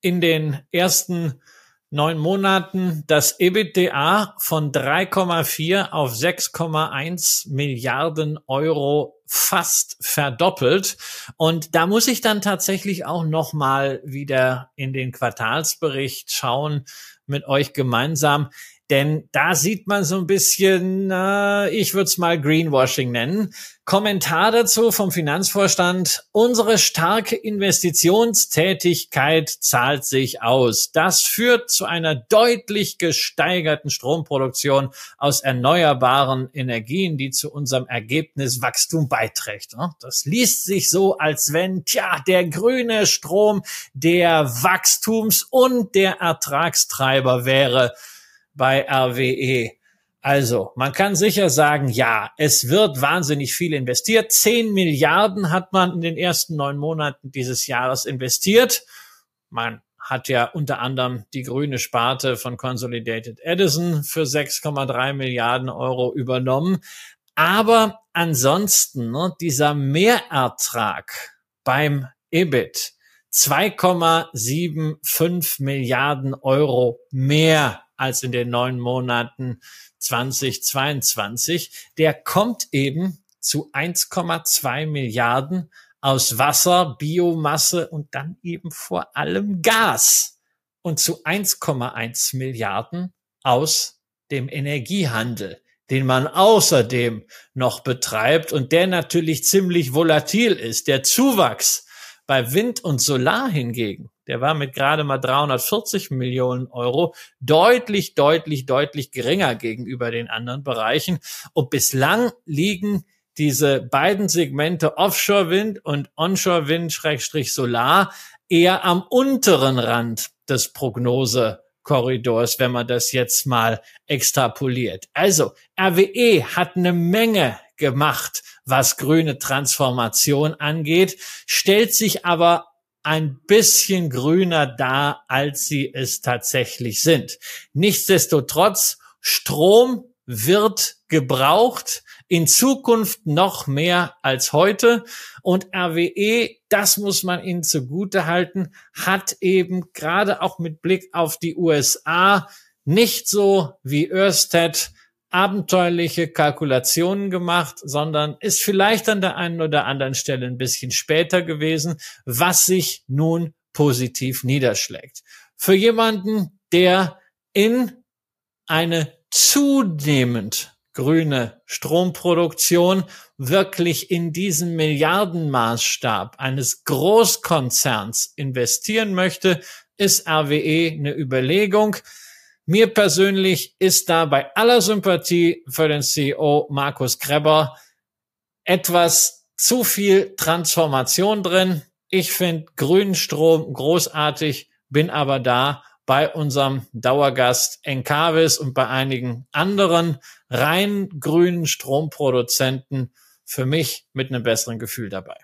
in den ersten neun Monaten das EBITDA von 3,4 auf 6,1 Milliarden Euro fast verdoppelt. Und da muss ich dann tatsächlich auch noch mal wieder in den Quartalsbericht schauen mit euch gemeinsam. Denn da sieht man so ein bisschen, äh, ich würde es mal Greenwashing nennen. Kommentar dazu vom Finanzvorstand. Unsere starke Investitionstätigkeit zahlt sich aus. Das führt zu einer deutlich gesteigerten Stromproduktion aus erneuerbaren Energien, die zu unserem Ergebniswachstum beiträgt. Das liest sich so, als wenn, tja, der grüne Strom der Wachstums- und der Ertragstreiber wäre bei RWE. Also, man kann sicher sagen, ja, es wird wahnsinnig viel investiert. Zehn Milliarden hat man in den ersten neun Monaten dieses Jahres investiert. Man hat ja unter anderem die grüne Sparte von Consolidated Edison für 6,3 Milliarden Euro übernommen. Aber ansonsten, ne, dieser Mehrertrag beim EBIT, 2,75 Milliarden Euro mehr als in den neun Monaten 2022. Der kommt eben zu 1,2 Milliarden aus Wasser, Biomasse und dann eben vor allem Gas und zu 1,1 Milliarden aus dem Energiehandel, den man außerdem noch betreibt und der natürlich ziemlich volatil ist. Der Zuwachs bei Wind und Solar hingegen, der war mit gerade mal 340 Millionen Euro deutlich, deutlich, deutlich geringer gegenüber den anderen Bereichen. Und bislang liegen diese beiden Segmente Offshore-Wind und Onshore-Wind-Solar eher am unteren Rand des Prognosekorridors, wenn man das jetzt mal extrapoliert. Also RWE hat eine Menge gemacht, was grüne Transformation angeht, stellt sich aber ein bisschen grüner dar, als sie es tatsächlich sind. Nichtsdestotrotz, Strom wird gebraucht, in Zukunft noch mehr als heute. Und RWE, das muss man ihnen zugute halten, hat eben gerade auch mit Blick auf die USA nicht so wie Ørsted abenteuerliche Kalkulationen gemacht, sondern ist vielleicht an der einen oder anderen Stelle ein bisschen später gewesen, was sich nun positiv niederschlägt. Für jemanden, der in eine zunehmend grüne Stromproduktion wirklich in diesen Milliardenmaßstab eines Großkonzerns investieren möchte, ist RWE eine Überlegung. Mir persönlich ist da bei aller Sympathie für den CEO Markus Kreber etwas zu viel Transformation drin. Ich finde grünen Strom großartig, bin aber da bei unserem Dauergast Encavis und bei einigen anderen rein grünen Stromproduzenten für mich mit einem besseren Gefühl dabei.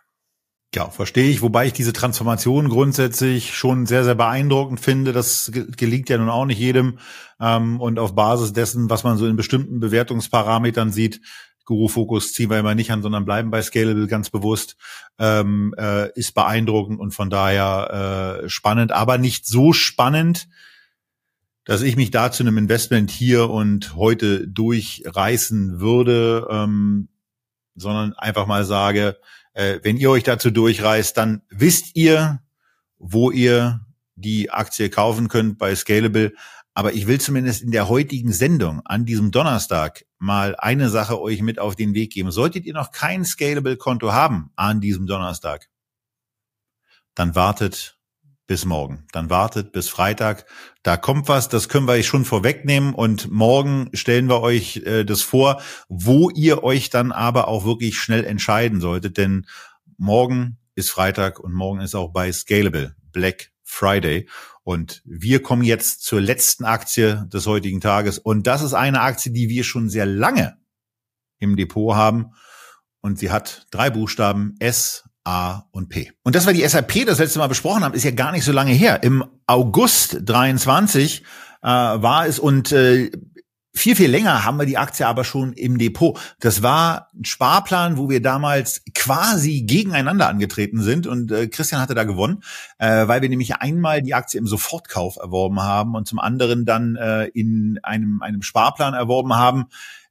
Ja, verstehe ich, wobei ich diese Transformation grundsätzlich schon sehr, sehr beeindruckend finde. Das gelingt ja nun auch nicht jedem. Ähm, und auf Basis dessen, was man so in bestimmten Bewertungsparametern sieht, Guru-Fokus ziehen wir immer nicht an, sondern bleiben bei Scalable ganz bewusst, ähm, äh, ist beeindruckend und von daher äh, spannend, aber nicht so spannend, dass ich mich da zu einem Investment hier und heute durchreißen würde, ähm, sondern einfach mal sage, äh, wenn ihr euch dazu durchreißt, dann wisst ihr, wo ihr die Aktie kaufen könnt bei Scalable. Aber ich will zumindest in der heutigen Sendung an diesem Donnerstag mal eine Sache euch mit auf den Weg geben. Solltet ihr noch kein Scalable-Konto haben an diesem Donnerstag, dann wartet bis morgen. Dann wartet bis Freitag. Da kommt was, das können wir euch schon vorwegnehmen und morgen stellen wir euch äh, das vor, wo ihr euch dann aber auch wirklich schnell entscheiden solltet, denn morgen ist Freitag und morgen ist auch bei Scalable Black Friday Und wir kommen jetzt zur letzten Aktie des heutigen Tages. Und das ist eine Aktie, die wir schon sehr lange im Depot haben. Und sie hat drei Buchstaben S, A und P. Und das, war die SAP das letzte Mal besprochen haben, ist ja gar nicht so lange her. Im August 23 äh, war es und äh, viel, viel länger haben wir die Aktie aber schon im Depot. Das war ein Sparplan, wo wir damals quasi gegeneinander angetreten sind und äh, Christian hatte da gewonnen, äh, weil wir nämlich einmal die Aktie im Sofortkauf erworben haben und zum anderen dann äh, in einem, einem Sparplan erworben haben,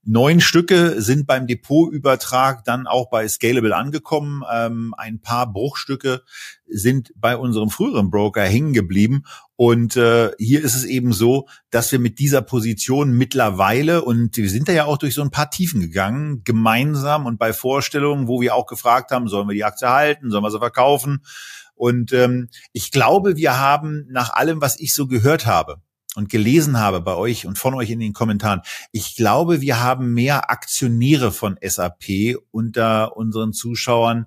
Neun Stücke sind beim Depotübertrag dann auch bei Scalable angekommen. Ähm, ein paar Bruchstücke sind bei unserem früheren Broker hängen geblieben. Und äh, hier ist es eben so, dass wir mit dieser Position mittlerweile, und wir sind da ja auch durch so ein paar Tiefen gegangen, gemeinsam und bei Vorstellungen, wo wir auch gefragt haben, sollen wir die Aktie halten, sollen wir sie verkaufen? Und ähm, ich glaube, wir haben nach allem, was ich so gehört habe, und gelesen habe bei euch und von euch in den Kommentaren, ich glaube, wir haben mehr Aktionäre von SAP unter unseren Zuschauern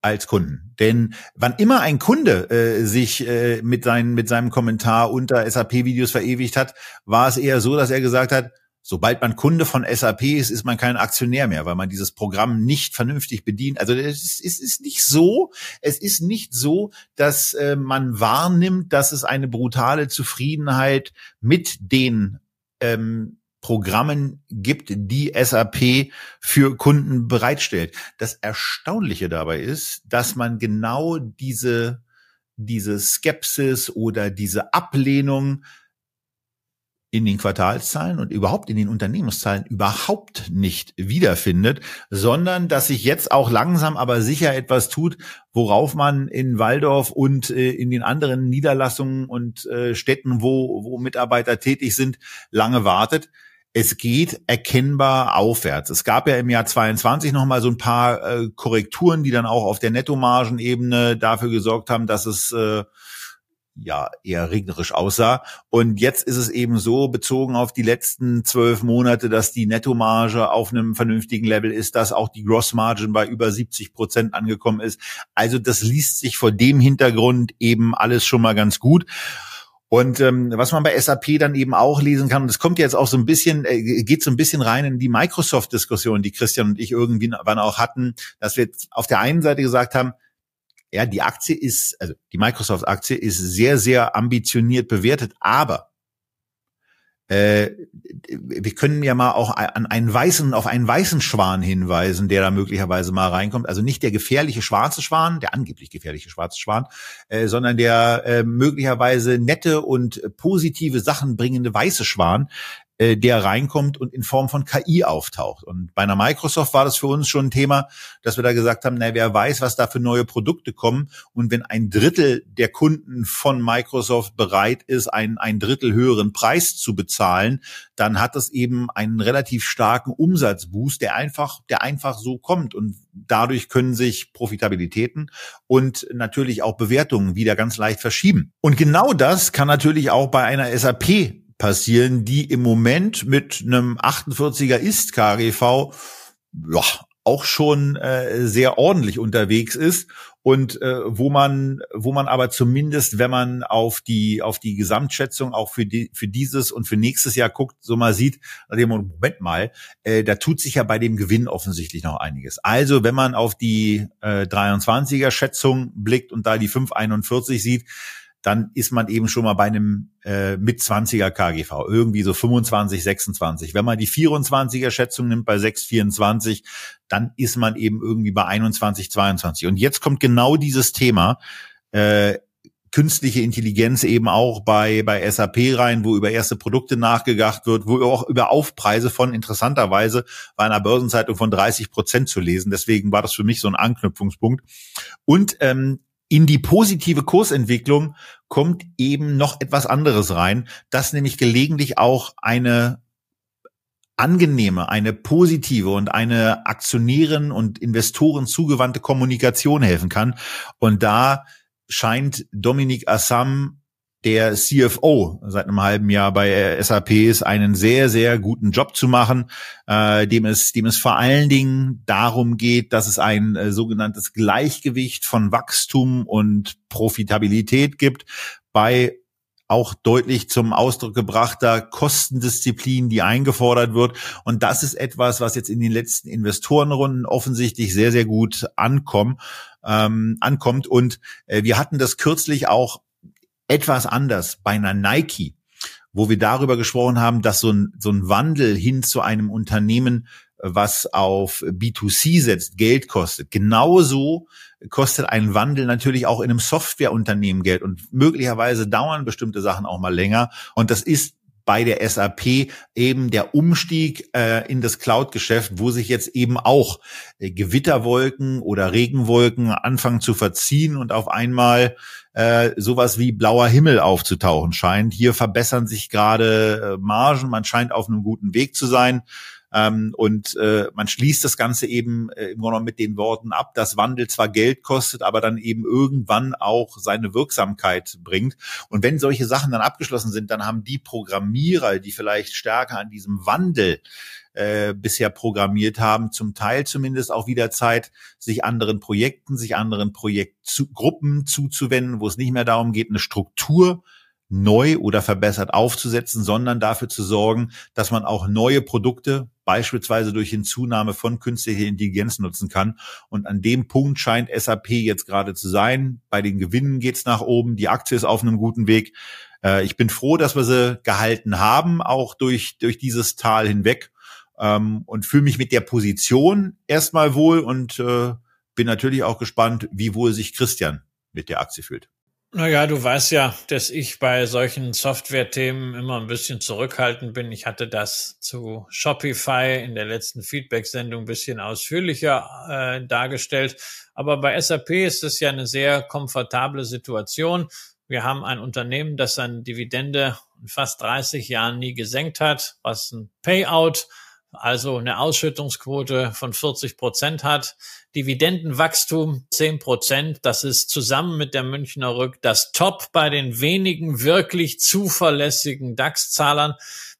als Kunden. Denn wann immer ein Kunde äh, sich äh, mit, seinen, mit seinem Kommentar unter SAP-Videos verewigt hat, war es eher so, dass er gesagt hat, Sobald man Kunde von SAP ist, ist man kein Aktionär mehr, weil man dieses Programm nicht vernünftig bedient. Also es ist, es ist nicht so, es ist nicht so, dass äh, man wahrnimmt, dass es eine brutale Zufriedenheit mit den ähm, Programmen gibt, die SAP für Kunden bereitstellt. Das Erstaunliche dabei ist, dass man genau diese, diese Skepsis oder diese Ablehnung in den Quartalszahlen und überhaupt in den Unternehmenszahlen überhaupt nicht wiederfindet, sondern dass sich jetzt auch langsam aber sicher etwas tut, worauf man in Waldorf und äh, in den anderen Niederlassungen und äh, Städten, wo, wo Mitarbeiter tätig sind, lange wartet. Es geht erkennbar aufwärts. Es gab ja im Jahr 22 noch mal so ein paar äh, Korrekturen, die dann auch auf der Nettomargenebene dafür gesorgt haben, dass es äh, ja eher regnerisch aussah. Und jetzt ist es eben so, bezogen auf die letzten zwölf Monate, dass die Nettomarge auf einem vernünftigen Level ist, dass auch die Grossmargin bei über 70 Prozent angekommen ist. Also das liest sich vor dem Hintergrund eben alles schon mal ganz gut. Und ähm, was man bei SAP dann eben auch lesen kann, und das kommt jetzt auch so ein bisschen, äh, geht so ein bisschen rein in die Microsoft-Diskussion, die Christian und ich irgendwie wann auch hatten, dass wir auf der einen Seite gesagt haben, ja, die Aktie ist, also die Microsoft-Aktie ist sehr, sehr ambitioniert bewertet, aber äh, wir können ja mal auch an einen weißen, auf einen weißen Schwan hinweisen, der da möglicherweise mal reinkommt. Also nicht der gefährliche schwarze Schwan, der angeblich gefährliche schwarze Schwan, äh, sondern der äh, möglicherweise nette und positive Sachen bringende weiße Schwan, äh, der reinkommt und in Form von KI auftaucht. Und bei einer Microsoft war das für uns schon ein Thema, dass wir da gesagt haben, na, wer weiß, was da für neue Produkte kommen. Und wenn ein Drittel der Kunden von Microsoft bereit ist, einen ein Drittel höheren Preis zu bezahlen, dann hat das eben einen relativ starken Umsatzboost, der einfach, der einfach so kommt. Und dadurch können sich Profitabilitäten und natürlich auch Bewertungen wieder ganz leicht verschieben. Und genau das kann natürlich auch bei einer SAP passieren, die im Moment mit einem 48er Ist KGV ja, auch schon äh, sehr ordentlich unterwegs ist und äh, wo man wo man aber zumindest wenn man auf die auf die Gesamtschätzung auch für die für dieses und für nächstes Jahr guckt so mal sieht Moment mal äh, da tut sich ja bei dem Gewinn offensichtlich noch einiges. Also wenn man auf die äh, 23er Schätzung blickt und da die 541 sieht dann ist man eben schon mal bei einem äh, mit 20er KGV, irgendwie so 25, 26. Wenn man die 24er Schätzung nimmt bei 6,24, dann ist man eben irgendwie bei 21, 22. Und jetzt kommt genau dieses Thema, äh, künstliche Intelligenz eben auch bei, bei SAP rein, wo über erste Produkte nachgedacht wird, wo auch über Aufpreise von interessanterweise bei einer Börsenzeitung von 30 Prozent zu lesen. Deswegen war das für mich so ein Anknüpfungspunkt. Und ähm, in die positive Kursentwicklung kommt eben noch etwas anderes rein, dass nämlich gelegentlich auch eine angenehme, eine positive und eine Aktionären und Investoren zugewandte Kommunikation helfen kann. Und da scheint Dominik Assam der CFO seit einem halben Jahr bei SAP ist, einen sehr, sehr guten Job zu machen, äh, dem, es, dem es vor allen Dingen darum geht, dass es ein äh, sogenanntes Gleichgewicht von Wachstum und Profitabilität gibt bei auch deutlich zum Ausdruck gebrachter Kostendisziplin, die eingefordert wird. Und das ist etwas, was jetzt in den letzten Investorenrunden offensichtlich sehr, sehr gut ankommt. Ähm, ankommt. Und äh, wir hatten das kürzlich auch etwas anders bei einer Nike, wo wir darüber gesprochen haben, dass so ein, so ein Wandel hin zu einem Unternehmen, was auf B2C setzt, Geld kostet. Genauso kostet ein Wandel natürlich auch in einem Softwareunternehmen Geld und möglicherweise dauern bestimmte Sachen auch mal länger. Und das ist bei der SAP eben der Umstieg äh, in das Cloud-Geschäft, wo sich jetzt eben auch äh, Gewitterwolken oder Regenwolken anfangen zu verziehen und auf einmal äh, sowas wie blauer Himmel aufzutauchen scheint. Hier verbessern sich gerade äh, Margen, man scheint auf einem guten Weg zu sein. Ähm, und äh, man schließt das Ganze eben äh, im Grunde mit den Worten ab, dass Wandel zwar Geld kostet, aber dann eben irgendwann auch seine Wirksamkeit bringt. Und wenn solche Sachen dann abgeschlossen sind, dann haben die Programmierer, die vielleicht stärker an diesem Wandel äh, bisher programmiert haben, zum Teil zumindest auch wieder Zeit, sich anderen Projekten, sich anderen Projektgruppen zuzuwenden, wo es nicht mehr darum geht, eine Struktur neu oder verbessert aufzusetzen, sondern dafür zu sorgen, dass man auch neue Produkte beispielsweise durch Hinzunahme von künstlicher Intelligenz nutzen kann. Und an dem Punkt scheint SAP jetzt gerade zu sein. Bei den Gewinnen geht's nach oben, die Aktie ist auf einem guten Weg. Äh, ich bin froh, dass wir sie gehalten haben, auch durch, durch dieses Tal hinweg. Ähm, und fühle mich mit der Position erstmal wohl und äh, bin natürlich auch gespannt, wie wohl sich Christian mit der Aktie fühlt. Naja, du weißt ja, dass ich bei solchen Software-Themen immer ein bisschen zurückhaltend bin. Ich hatte das zu Shopify in der letzten Feedback-Sendung ein bisschen ausführlicher äh, dargestellt. Aber bei SAP ist es ja eine sehr komfortable Situation. Wir haben ein Unternehmen, das seine Dividende in fast 30 Jahren nie gesenkt hat, was ein Payout also eine Ausschüttungsquote von 40 Prozent hat, Dividendenwachstum 10 Prozent, das ist zusammen mit der Münchner Rück das Top bei den wenigen wirklich zuverlässigen DAX-Zahlern.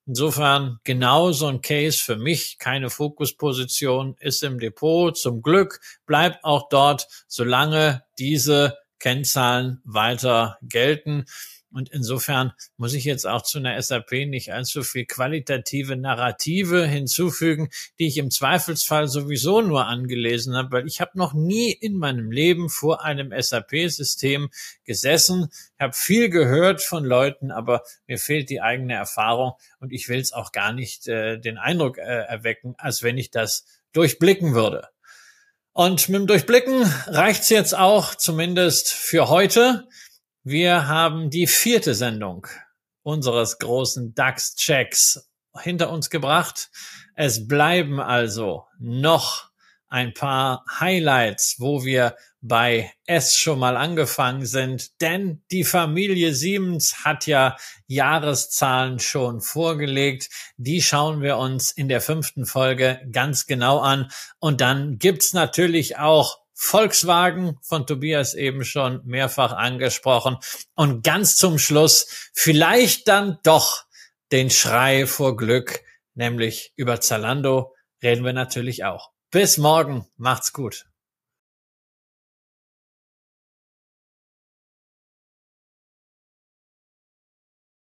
Insofern genau so ein Case für mich, keine Fokusposition, ist im Depot. Zum Glück bleibt auch dort, solange diese Kennzahlen weiter gelten. Und insofern muss ich jetzt auch zu einer SAP nicht allzu viel qualitative Narrative hinzufügen, die ich im Zweifelsfall sowieso nur angelesen habe, weil ich habe noch nie in meinem Leben vor einem SAP-System gesessen. Habe viel gehört von Leuten, aber mir fehlt die eigene Erfahrung und ich will es auch gar nicht äh, den Eindruck äh, erwecken, als wenn ich das durchblicken würde. Und mit dem Durchblicken reicht's jetzt auch zumindest für heute. Wir haben die vierte Sendung unseres großen DAX-Checks hinter uns gebracht. Es bleiben also noch ein paar Highlights, wo wir bei S schon mal angefangen sind, denn die Familie Siemens hat ja Jahreszahlen schon vorgelegt. Die schauen wir uns in der fünften Folge ganz genau an. Und dann gibt's natürlich auch Volkswagen von Tobias eben schon mehrfach angesprochen. Und ganz zum Schluss vielleicht dann doch den Schrei vor Glück, nämlich über Zalando reden wir natürlich auch. Bis morgen, macht's gut.